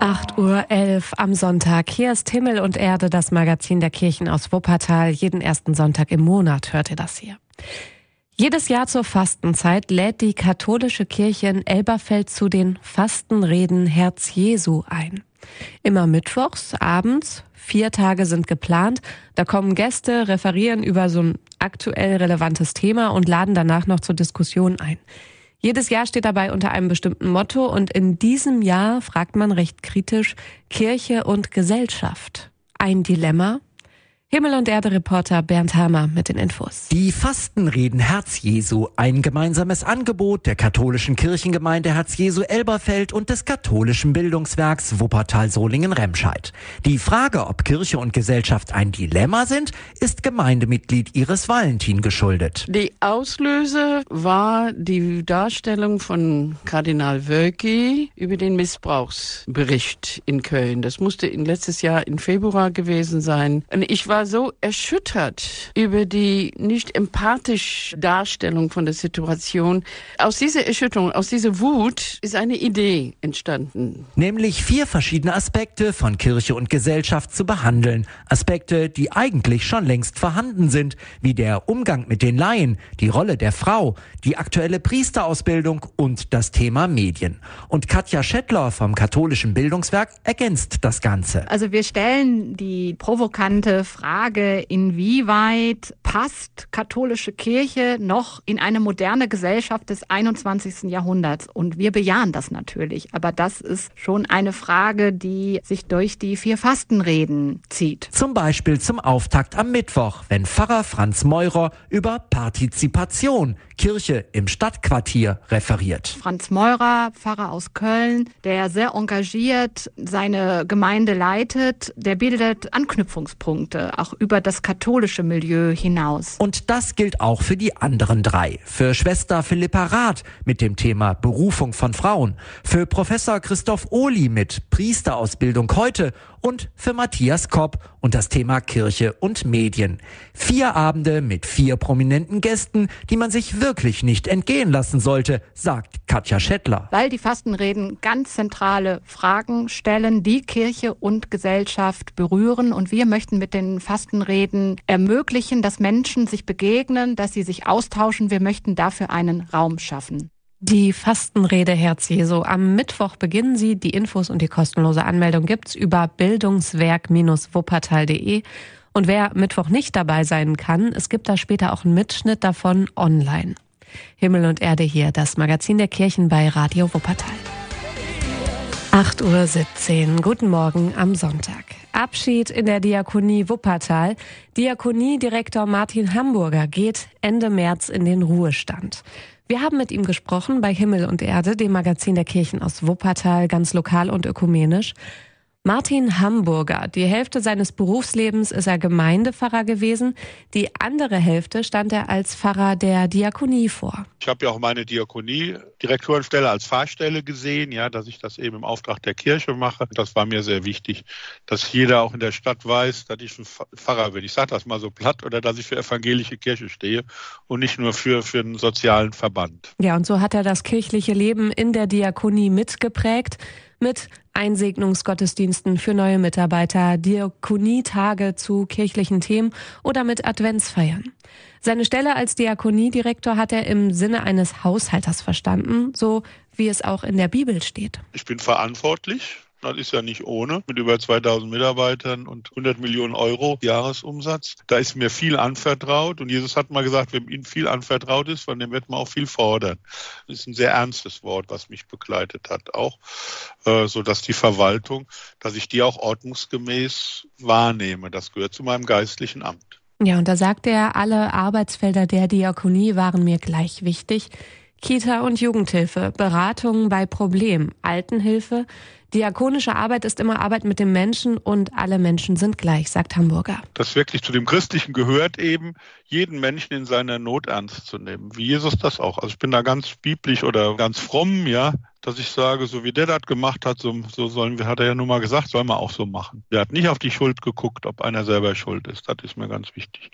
8.11 Uhr am Sonntag. Hier ist Himmel und Erde, das Magazin der Kirchen aus Wuppertal. Jeden ersten Sonntag im Monat hört ihr das hier. Jedes Jahr zur Fastenzeit lädt die katholische Kirche in Elberfeld zu den Fastenreden Herz Jesu ein. Immer mittwochs, abends, vier Tage sind geplant. Da kommen Gäste, referieren über so ein aktuell relevantes Thema und laden danach noch zur Diskussion ein. Jedes Jahr steht dabei unter einem bestimmten Motto und in diesem Jahr fragt man recht kritisch Kirche und Gesellschaft. Ein Dilemma? Himmel und Erde Reporter Bernd Hammer mit den Infos. Die Fastenreden Herz Jesu, ein gemeinsames Angebot der katholischen Kirchengemeinde Herz Jesu Elberfeld und des katholischen Bildungswerks Wuppertal-Solingen-Remscheid. Die Frage, ob Kirche und Gesellschaft ein Dilemma sind, ist Gemeindemitglied Iris Valentin geschuldet. Die Auslöse war die Darstellung von Kardinal Wölki über den Missbrauchsbericht in Köln. Das musste in letztes Jahr im Februar gewesen sein. Und ich war war so erschüttert über die nicht empathische Darstellung von der Situation. Aus dieser Erschütterung, aus dieser Wut ist eine Idee entstanden. Nämlich vier verschiedene Aspekte von Kirche und Gesellschaft zu behandeln. Aspekte, die eigentlich schon längst vorhanden sind, wie der Umgang mit den Laien, die Rolle der Frau, die aktuelle Priesterausbildung und das Thema Medien. Und Katja Schettler vom katholischen Bildungswerk ergänzt das Ganze. Also wir stellen die provokante Frage, Frage, inwieweit passt katholische Kirche noch in eine moderne Gesellschaft des 21. Jahrhunderts? Und wir bejahen das natürlich. Aber das ist schon eine Frage, die sich durch die vier Fastenreden zieht. Zum Beispiel zum Auftakt am Mittwoch, wenn Pfarrer Franz Meurer über Partizipation, Kirche im Stadtquartier referiert. Franz Meurer, Pfarrer aus Köln, der sehr engagiert seine Gemeinde leitet, der bildet Anknüpfungspunkte auch über das katholische Milieu hinaus. Und das gilt auch für die anderen drei. Für Schwester Philippa Rath mit dem Thema Berufung von Frauen, für Professor Christoph Ohli mit Priesterausbildung heute und für Matthias Kopp und das Thema Kirche und Medien. Vier Abende mit vier prominenten Gästen, die man sich wirklich nicht entgehen lassen sollte, sagt Katja Schettler. Weil die Fastenreden ganz zentrale Fragen stellen, die Kirche und Gesellschaft berühren und wir möchten mit den Fastenreden ermöglichen, dass Menschen sich begegnen, dass sie sich austauschen. Wir möchten dafür einen Raum schaffen. Die Fastenrede Herz Jesu. Am Mittwoch beginnen sie. Die Infos und die kostenlose Anmeldung gibt's über bildungswerk-wuppertal.de. Und wer Mittwoch nicht dabei sein kann, es gibt da später auch einen Mitschnitt davon online. Himmel und Erde hier, das Magazin der Kirchen bei Radio Wuppertal. 8.17 Uhr. Guten Morgen am Sonntag. Abschied in der Diakonie Wuppertal. Diakoniedirektor Martin Hamburger geht Ende März in den Ruhestand. Wir haben mit ihm gesprochen bei Himmel und Erde, dem Magazin der Kirchen aus Wuppertal, ganz lokal und ökumenisch. Martin Hamburger. Die Hälfte seines Berufslebens ist er Gemeindepfarrer gewesen. Die andere Hälfte stand er als Pfarrer der Diakonie vor. Ich habe ja auch meine Diakonie-Direktorenstelle als Fahrstelle gesehen, ja, dass ich das eben im Auftrag der Kirche mache. Das war mir sehr wichtig, dass jeder auch in der Stadt weiß, dass ich ein Pfarrer bin. Ich sage das mal so platt oder dass ich für evangelische Kirche stehe und nicht nur für, für einen sozialen Verband. Ja, und so hat er das kirchliche Leben in der Diakonie mitgeprägt mit Einsegnungsgottesdiensten für neue Mitarbeiter, Diakonietage zu kirchlichen Themen oder mit Adventsfeiern. Seine Stelle als Diakoniedirektor hat er im Sinne eines Haushalters verstanden, so wie es auch in der Bibel steht. Ich bin verantwortlich das ist ja nicht ohne, mit über 2000 Mitarbeitern und 100 Millionen Euro Jahresumsatz. Da ist mir viel anvertraut und Jesus hat mal gesagt, wenn ihm viel anvertraut ist, von dem wird man auch viel fordern. Das ist ein sehr ernstes Wort, was mich begleitet hat, auch äh, so dass die Verwaltung, dass ich die auch ordnungsgemäß wahrnehme. Das gehört zu meinem geistlichen Amt. Ja, und da sagt er, alle Arbeitsfelder der Diakonie waren mir gleich wichtig. Kita und Jugendhilfe, Beratungen bei Problemen, Altenhilfe, Diakonische Arbeit ist immer Arbeit mit dem Menschen und alle Menschen sind gleich, sagt Hamburger. Das wirklich zu dem Christlichen gehört eben, jeden Menschen in seiner Not ernst zu nehmen, wie Jesus das auch. Also ich bin da ganz biblisch oder ganz fromm, ja, dass ich sage, so wie der das gemacht hat, so, so sollen wir, hat er ja nun mal gesagt, sollen wir auch so machen. Der hat nicht auf die Schuld geguckt, ob einer selber schuld ist, das ist mir ganz wichtig,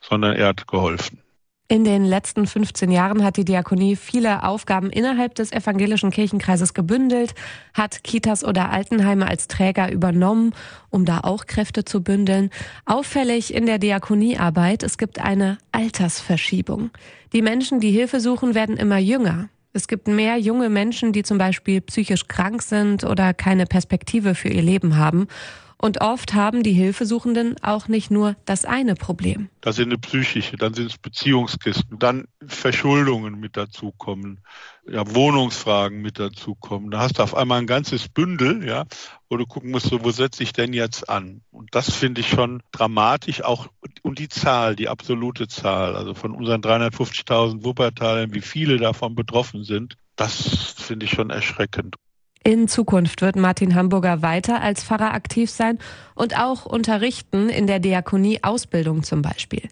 sondern er hat geholfen. In den letzten 15 Jahren hat die Diakonie viele Aufgaben innerhalb des evangelischen Kirchenkreises gebündelt, hat Kitas oder Altenheime als Träger übernommen, um da auch Kräfte zu bündeln. Auffällig in der Diakoniearbeit, es gibt eine Altersverschiebung. Die Menschen, die Hilfe suchen, werden immer jünger. Es gibt mehr junge Menschen, die zum Beispiel psychisch krank sind oder keine Perspektive für ihr Leben haben. Und oft haben die Hilfesuchenden auch nicht nur das eine Problem. Das sind eine psychische, dann sind es Beziehungskisten, dann Verschuldungen mit dazukommen, ja, Wohnungsfragen mit dazukommen. Da hast du auf einmal ein ganzes Bündel, ja, wo du gucken musst, wo setze ich denn jetzt an? Und das finde ich schon dramatisch, auch und die Zahl, die absolute Zahl, also von unseren 350.000 Wuppertalern, wie viele davon betroffen sind, das finde ich schon erschreckend. In Zukunft wird Martin Hamburger weiter als Pfarrer aktiv sein und auch unterrichten in der Diakonie Ausbildung zum Beispiel.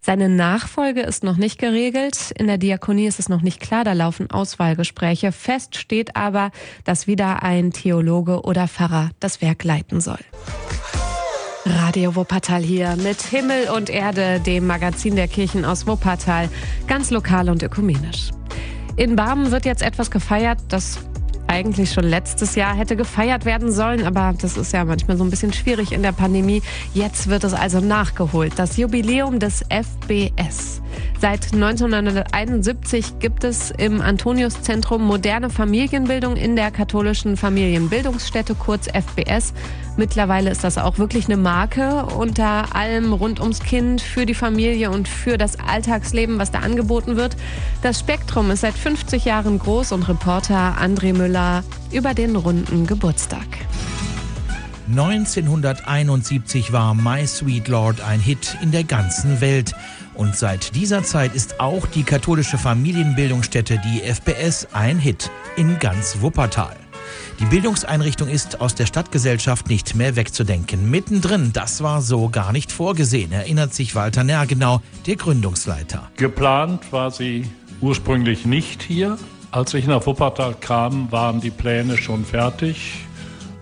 Seine Nachfolge ist noch nicht geregelt. In der Diakonie ist es noch nicht klar, da laufen Auswahlgespräche. Fest steht aber, dass wieder ein Theologe oder Pfarrer das Werk leiten soll. Radio Wuppertal hier mit Himmel und Erde, dem Magazin der Kirchen aus Wuppertal, ganz lokal und ökumenisch. In Barmen wird jetzt etwas gefeiert, das eigentlich schon letztes Jahr hätte gefeiert werden sollen, aber das ist ja manchmal so ein bisschen schwierig in der Pandemie. Jetzt wird es also nachgeholt. Das Jubiläum des FBS. Seit 1971 gibt es im Antoniuszentrum moderne Familienbildung in der katholischen Familienbildungsstätte, kurz FBS. Mittlerweile ist das auch wirklich eine Marke unter allem rund ums Kind, für die Familie und für das Alltagsleben, was da angeboten wird. Das Spektrum ist seit 50 Jahren groß und Reporter André Müller über den runden Geburtstag. 1971 war My Sweet Lord ein Hit in der ganzen Welt. Und seit dieser Zeit ist auch die katholische Familienbildungsstätte, die FBS, ein Hit in ganz Wuppertal. Die Bildungseinrichtung ist aus der Stadtgesellschaft nicht mehr wegzudenken. Mittendrin, das war so gar nicht vorgesehen, erinnert sich Walter Nergenau, der Gründungsleiter. Geplant war sie ursprünglich nicht hier. Als ich nach Wuppertal kam, waren die Pläne schon fertig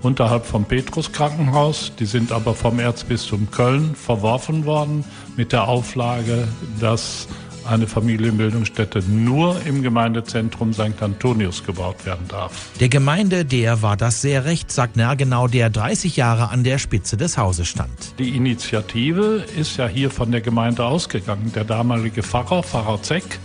unterhalb vom Petrus Krankenhaus. Die sind aber vom Erzbistum Köln verworfen worden mit der Auflage, dass eine Familienbildungsstätte nur im Gemeindezentrum St. Antonius gebaut werden darf. Der Gemeinde, der war das sehr recht, sagt Nergenau, der 30 Jahre an der Spitze des Hauses stand. Die Initiative ist ja hier von der Gemeinde ausgegangen. Der damalige Pfarrer, Pfarrer Zeck,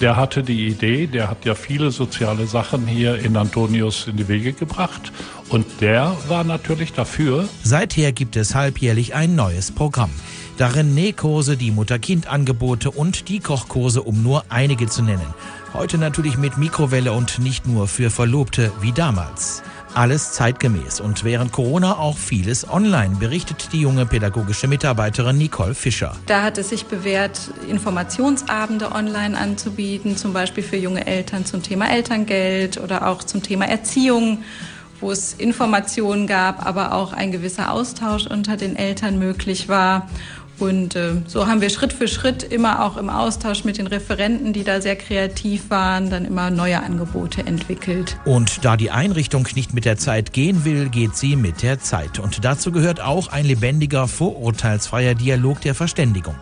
der hatte die Idee, der hat ja viele soziale Sachen hier in Antonius in die Wege gebracht und der war natürlich dafür. Seither gibt es halbjährlich ein neues Programm. Darin Nähkurse, die Mutter-Kind-Angebote und die Kochkurse, um nur einige zu nennen. Heute natürlich mit Mikrowelle und nicht nur für Verlobte wie damals. Alles zeitgemäß und während Corona auch vieles online, berichtet die junge pädagogische Mitarbeiterin Nicole Fischer. Da hat es sich bewährt, Informationsabende online anzubieten, zum Beispiel für junge Eltern zum Thema Elterngeld oder auch zum Thema Erziehung wo es Informationen gab, aber auch ein gewisser Austausch unter den Eltern möglich war. Und äh, so haben wir Schritt für Schritt immer auch im Austausch mit den Referenten, die da sehr kreativ waren, dann immer neue Angebote entwickelt. Und da die Einrichtung nicht mit der Zeit gehen will, geht sie mit der Zeit. Und dazu gehört auch ein lebendiger, vorurteilsfreier Dialog der Verständigung.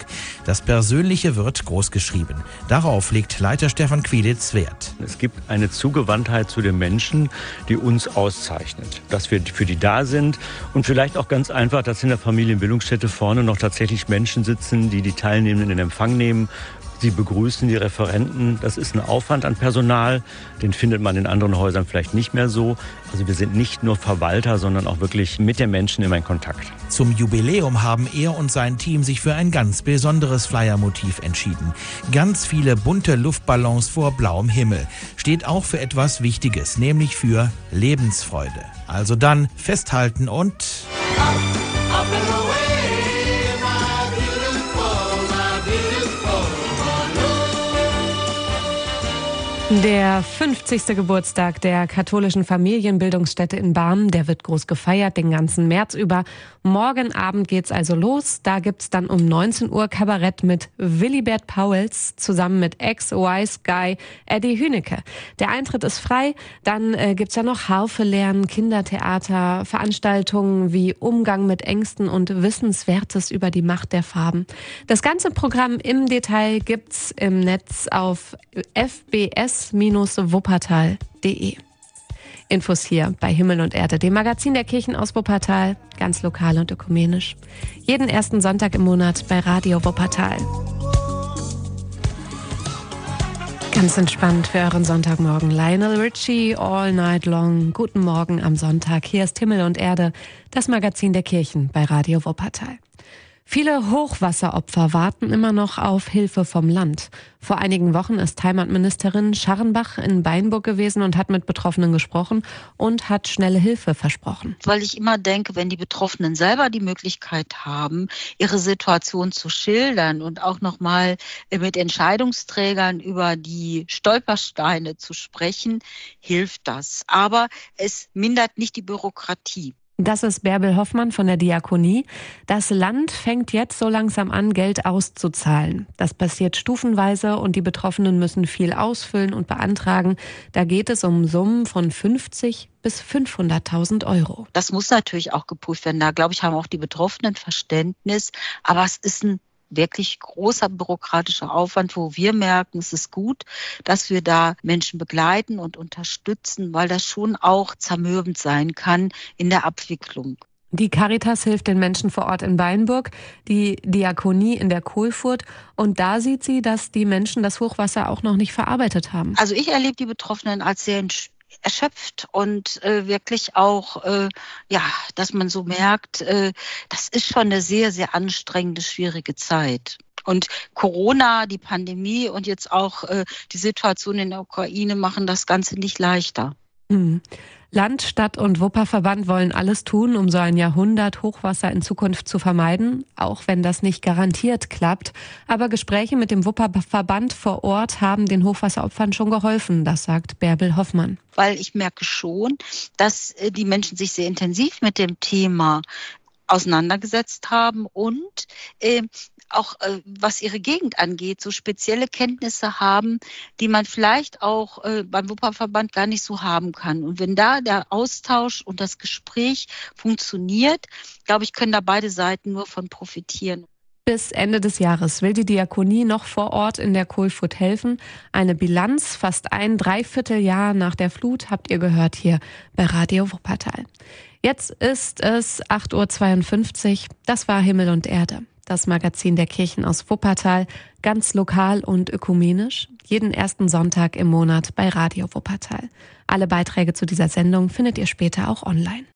Das Persönliche wird großgeschrieben. Darauf legt Leiter Stefan Quilitz Wert. Es gibt eine Zugewandtheit zu den Menschen, die uns auszeichnet. Dass wir für die da sind und vielleicht auch ganz einfach, dass in der Familienbildungsstätte vorne noch tatsächlich wirklich Menschen sitzen, die die Teilnehmenden in Empfang nehmen. Sie begrüßen die Referenten. Das ist ein Aufwand an Personal. Den findet man in anderen Häusern vielleicht nicht mehr so. Also wir sind nicht nur Verwalter, sondern auch wirklich mit den Menschen immer in Kontakt. Zum Jubiläum haben er und sein Team sich für ein ganz besonderes Flyermotiv entschieden. Ganz viele bunte Luftballons vor blauem Himmel. Steht auch für etwas Wichtiges, nämlich für Lebensfreude. Also dann festhalten und... Up, Der 50. Geburtstag der katholischen Familienbildungsstätte in Barmen, der wird groß gefeiert, den ganzen März über. Morgen Abend geht's also los. Da gibt's dann um 19 Uhr Kabarett mit Willibert Pauls zusammen mit Ex-Wise Guy Eddie Hünecke. Der Eintritt ist frei. Dann äh, gibt's ja noch Harfe lernen, Kindertheater, Veranstaltungen wie Umgang mit Ängsten und Wissenswertes über die Macht der Farben. Das ganze Programm im Detail gibt's im Netz auf fbs-wuppertal.de. Infos hier bei Himmel und Erde, dem Magazin der Kirchen aus Wuppertal, ganz lokal und ökumenisch. Jeden ersten Sonntag im Monat bei Radio Wuppertal. Ganz entspannt für euren Sonntagmorgen. Lionel Richie, All Night Long. Guten Morgen am Sonntag. Hier ist Himmel und Erde, das Magazin der Kirchen bei Radio Wuppertal. Viele Hochwasseropfer warten immer noch auf Hilfe vom Land. Vor einigen Wochen ist Heimatministerin Scharrenbach in Beinburg gewesen und hat mit Betroffenen gesprochen und hat schnelle Hilfe versprochen. Weil ich immer denke, wenn die Betroffenen selber die Möglichkeit haben, ihre Situation zu schildern und auch nochmal mit Entscheidungsträgern über die Stolpersteine zu sprechen, hilft das. Aber es mindert nicht die Bürokratie. Das ist Bärbel Hoffmann von der Diakonie. Das Land fängt jetzt so langsam an, Geld auszuzahlen. Das passiert stufenweise und die Betroffenen müssen viel ausfüllen und beantragen. Da geht es um Summen von 50 bis 500.000 Euro. Das muss natürlich auch geprüft werden. Da, glaube ich, haben auch die Betroffenen Verständnis. Aber es ist ein wirklich großer bürokratischer Aufwand, wo wir merken, es ist gut, dass wir da Menschen begleiten und unterstützen, weil das schon auch zermürbend sein kann in der Abwicklung. Die Caritas hilft den Menschen vor Ort in Beinburg, die Diakonie in der Kohlfurt. Und da sieht sie, dass die Menschen das Hochwasser auch noch nicht verarbeitet haben. Also ich erlebe die Betroffenen als sehr erschöpft und äh, wirklich auch, äh, ja, dass man so merkt, äh, das ist schon eine sehr, sehr anstrengende, schwierige Zeit. Und Corona, die Pandemie und jetzt auch äh, die Situation in der Ukraine machen das Ganze nicht leichter. Mhm. Land, Stadt und Wupperverband wollen alles tun, um so ein Jahrhundert Hochwasser in Zukunft zu vermeiden, auch wenn das nicht garantiert klappt. Aber Gespräche mit dem Wupperverband vor Ort haben den Hochwasseropfern schon geholfen, das sagt Bärbel Hoffmann. Weil ich merke schon, dass äh, die Menschen sich sehr intensiv mit dem Thema auseinandergesetzt haben und äh, auch äh, was ihre Gegend angeht, so spezielle Kenntnisse haben, die man vielleicht auch äh, beim Wupperverband gar nicht so haben kann. Und wenn da der Austausch und das Gespräch funktioniert, glaube ich, können da beide Seiten nur von profitieren. Bis Ende des Jahres will die Diakonie noch vor Ort in der Kohlfurt helfen. Eine Bilanz fast ein Dreivierteljahr nach der Flut habt ihr gehört hier bei Radio Wuppertal. Jetzt ist es 8.52 Uhr. Das war Himmel und Erde das Magazin der Kirchen aus Wuppertal, ganz lokal und ökumenisch, jeden ersten Sonntag im Monat bei Radio Wuppertal. Alle Beiträge zu dieser Sendung findet ihr später auch online.